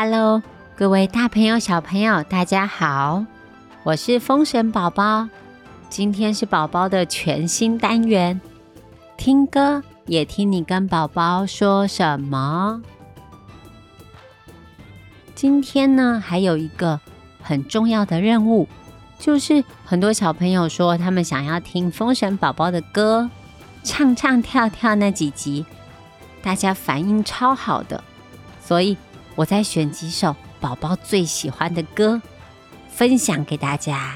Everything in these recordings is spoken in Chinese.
Hello，各位大朋友、小朋友，大家好，我是风神宝宝。今天是宝宝的全新单元，听歌也听你跟宝宝说什么。今天呢，还有一个很重要的任务，就是很多小朋友说他们想要听风神宝宝的歌，唱唱跳跳那几集，大家反应超好的，所以我再选几首宝宝最喜欢的歌，分享给大家。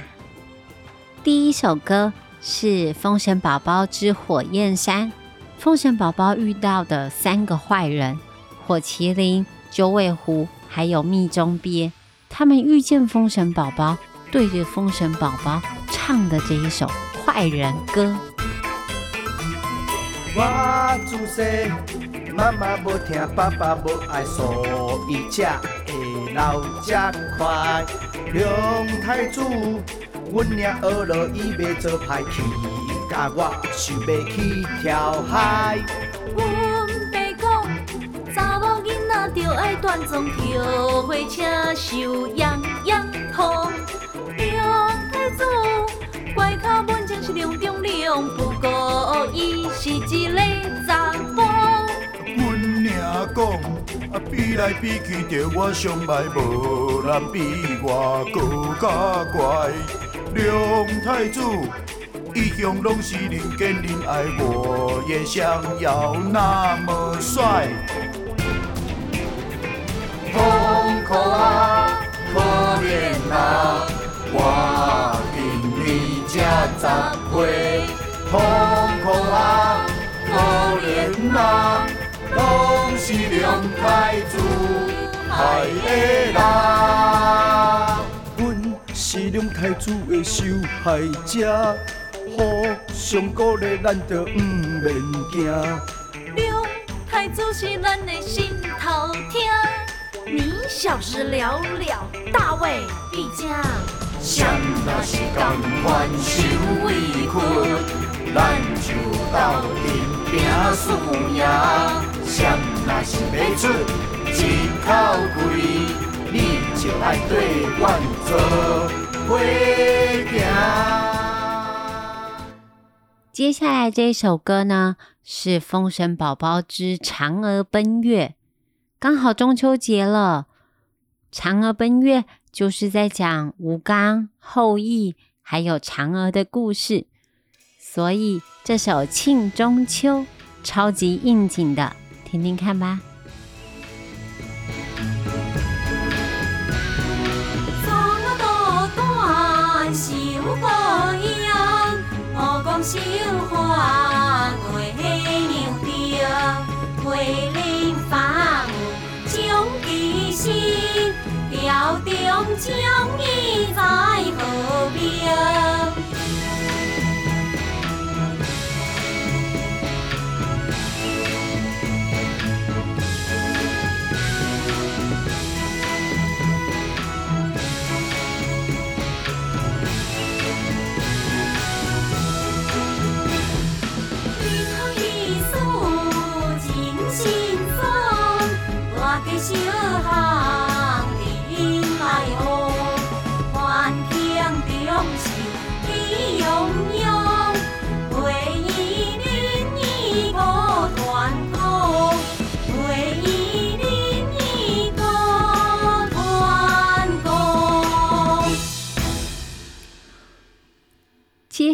第一首歌是《封神宝宝之火焰山》。封神宝宝遇到的三个坏人——火麒麟、九尾狐，还有密中鳖，他们遇见封神宝宝，对着封神宝宝唱的这一首坏人歌。我，妈妈无听，爸爸无爱，所以才会老这快。梁太子。阮娘学了，伊要做歹去，甲我想要去跳海。阮爸讲，查某囡仔着爱端庄跳火车，受洋洋风。梁太子怪靠文情是两中两，不过伊是一个查。讲，啊比来比去，着我上歹，无人比我更加乖。梁太子一向拢是人见人爱，我也想要那么帅。风可啊，可怜啊，我今年才十岁。梁太子害的啦。是梁太子的受害者，互相鼓励，咱着毋免惊。龙太子是咱的心头疼，你小时了了，大未必佳。谁若是甘愿受委屈，咱就斗阵拼输赢。谁若是要出一口气，你就爱对阮做。接下来这首歌呢，是《封神宝宝之嫦娥奔月》。刚好中秋节了，嫦娥奔月就是在讲吴刚、后羿还有嫦娥的故事，所以这首庆中秋超级应景的，听听看吧。绣花月娘着，花林芳将其心，调中将伊在河边。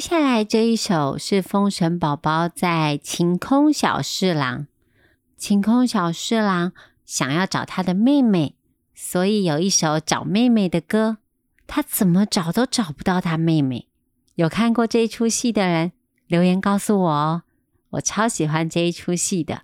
下来这一首是封神宝宝在晴空小侍郎。晴空小侍郎想要找他的妹妹，所以有一首找妹妹的歌。他怎么找都找不到他妹妹。有看过这一出戏的人留言告诉我哦，我超喜欢这一出戏的。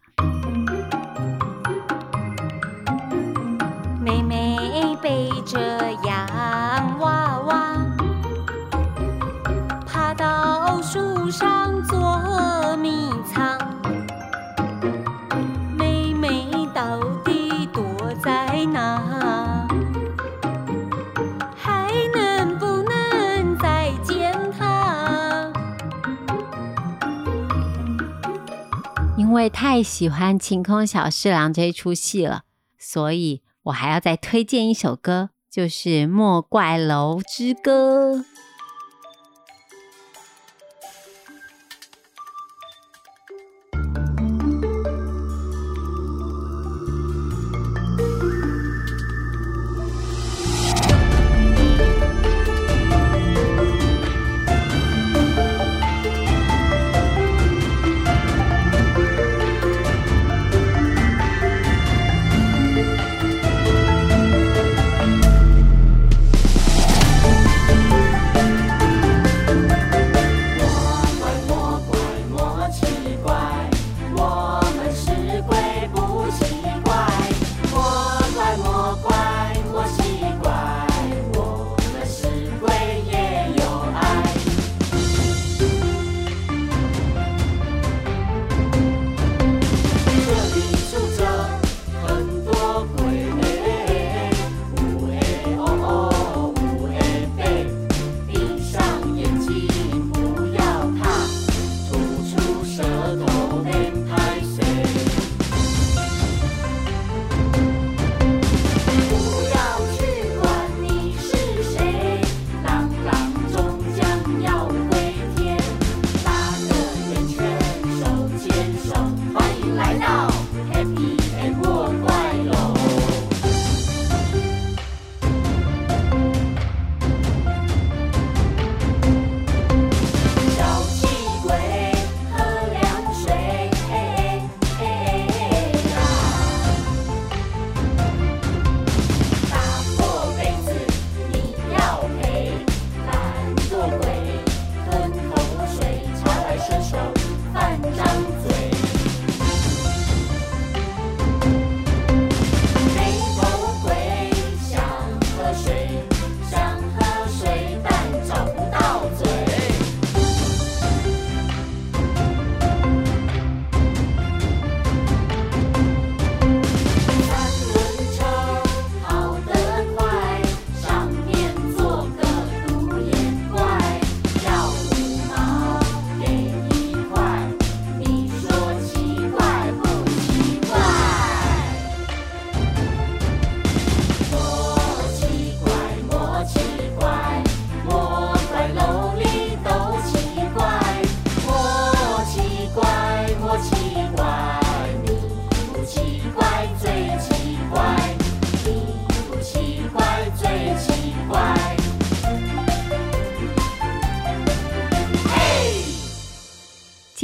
上捉迷藏妹妹到底躲在哪？还能不能再见他？因为太喜欢晴空小侍郎这出戏了所以我还要再推荐一首歌就是莫怪楼之歌。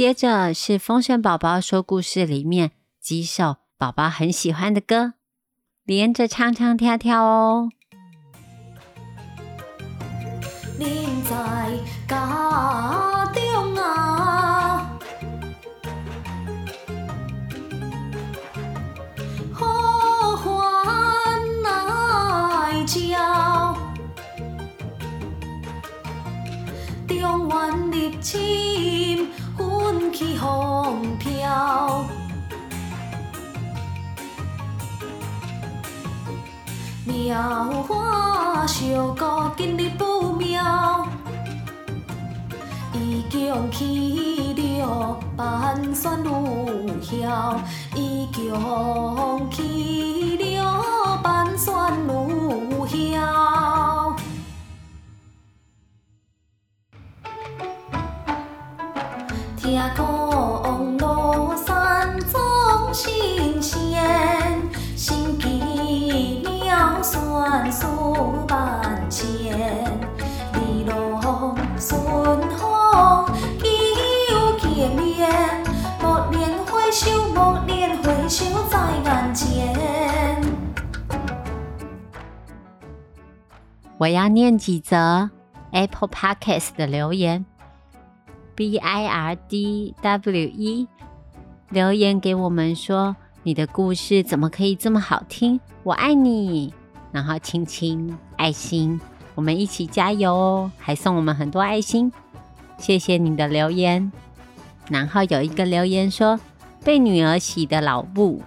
接着是《风神宝宝说故事》里面几首宝宝很喜欢的歌，连着唱唱跳跳哦。恁在家苗花小姑今日不妙，已经去了盘算路晓，已经去了盘算路晓。算数万千，利落顺风求见面，莫念回首，莫念回首在眼前。我要念几则 Apple Podcast 的留言，B I R D W E 留言给我们说：“你的故事怎么可以这么好听？我爱你。”然后亲亲爱心，我们一起加油哦！还送我们很多爱心，谢谢你的留言。然后有一个留言说：“被女儿洗的老布。”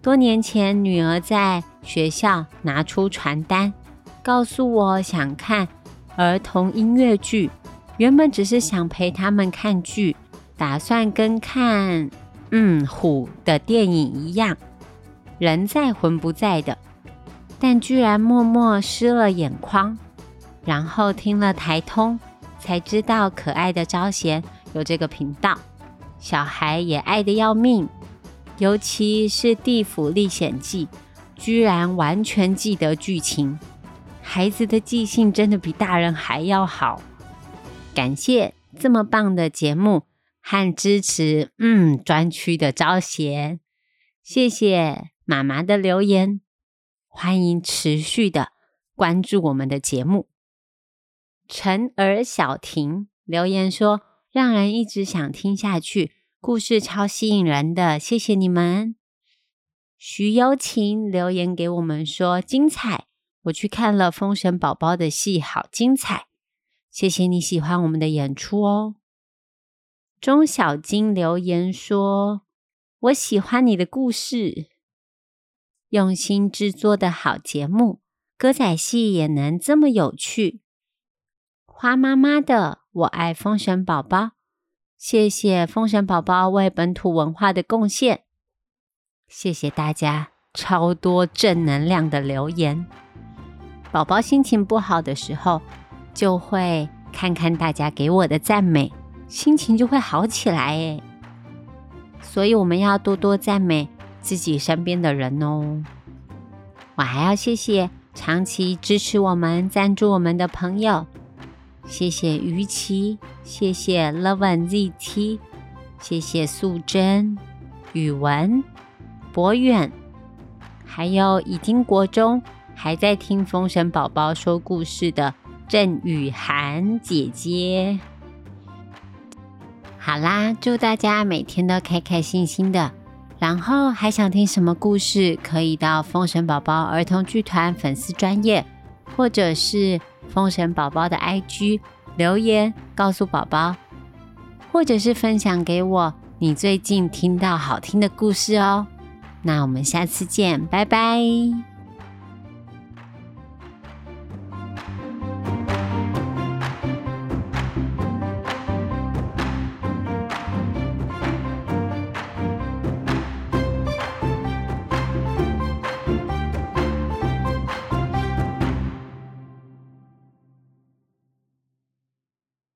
多年前，女儿在学校拿出传单，告诉我想看儿童音乐剧。原本只是想陪他们看剧，打算跟看嗯虎的电影一样。人在魂不在的，但居然默默湿了眼眶，然后听了台通，才知道可爱的招贤有这个频道，小孩也爱得要命，尤其是《地府历险记》，居然完全记得剧情，孩子的记性真的比大人还要好。感谢这么棒的节目和支持，嗯，专区的招贤，谢谢妈妈的留言，欢迎持续的关注我们的节目。陈儿小婷留言说，让人一直想听下去，故事超吸引人的，谢谢你们。徐幽情留言给我们说，精彩，我去看了《封神宝宝》的戏，好精彩。谢谢你喜欢我们的演出哦。钟小金留言说：“我喜欢你的故事，用心制作的好节目，歌仔戏也能这么有趣。”花妈妈的我爱封神宝宝，谢谢封神宝宝为本土文化的贡献，谢谢大家超多正能量的留言。宝宝心情不好的时候。就会看看大家给我的赞美，心情就会好起来诶。所以我们要多多赞美自己身边的人哦。我还要谢谢长期支持我们、赞助我们的朋友，谢谢于琪，谢谢 Love ZT，谢谢素贞、宇文、博远，还有已经国中还在听风神宝宝说故事的。郑雨涵姐姐，好啦，祝大家每天都开开心心的。然后还想听什么故事，可以到封神宝宝儿童剧团粉丝专业，或者是封神宝宝的 IG 留言告诉宝宝，或者是分享给我你最近听到好听的故事哦。那我们下次见，拜拜。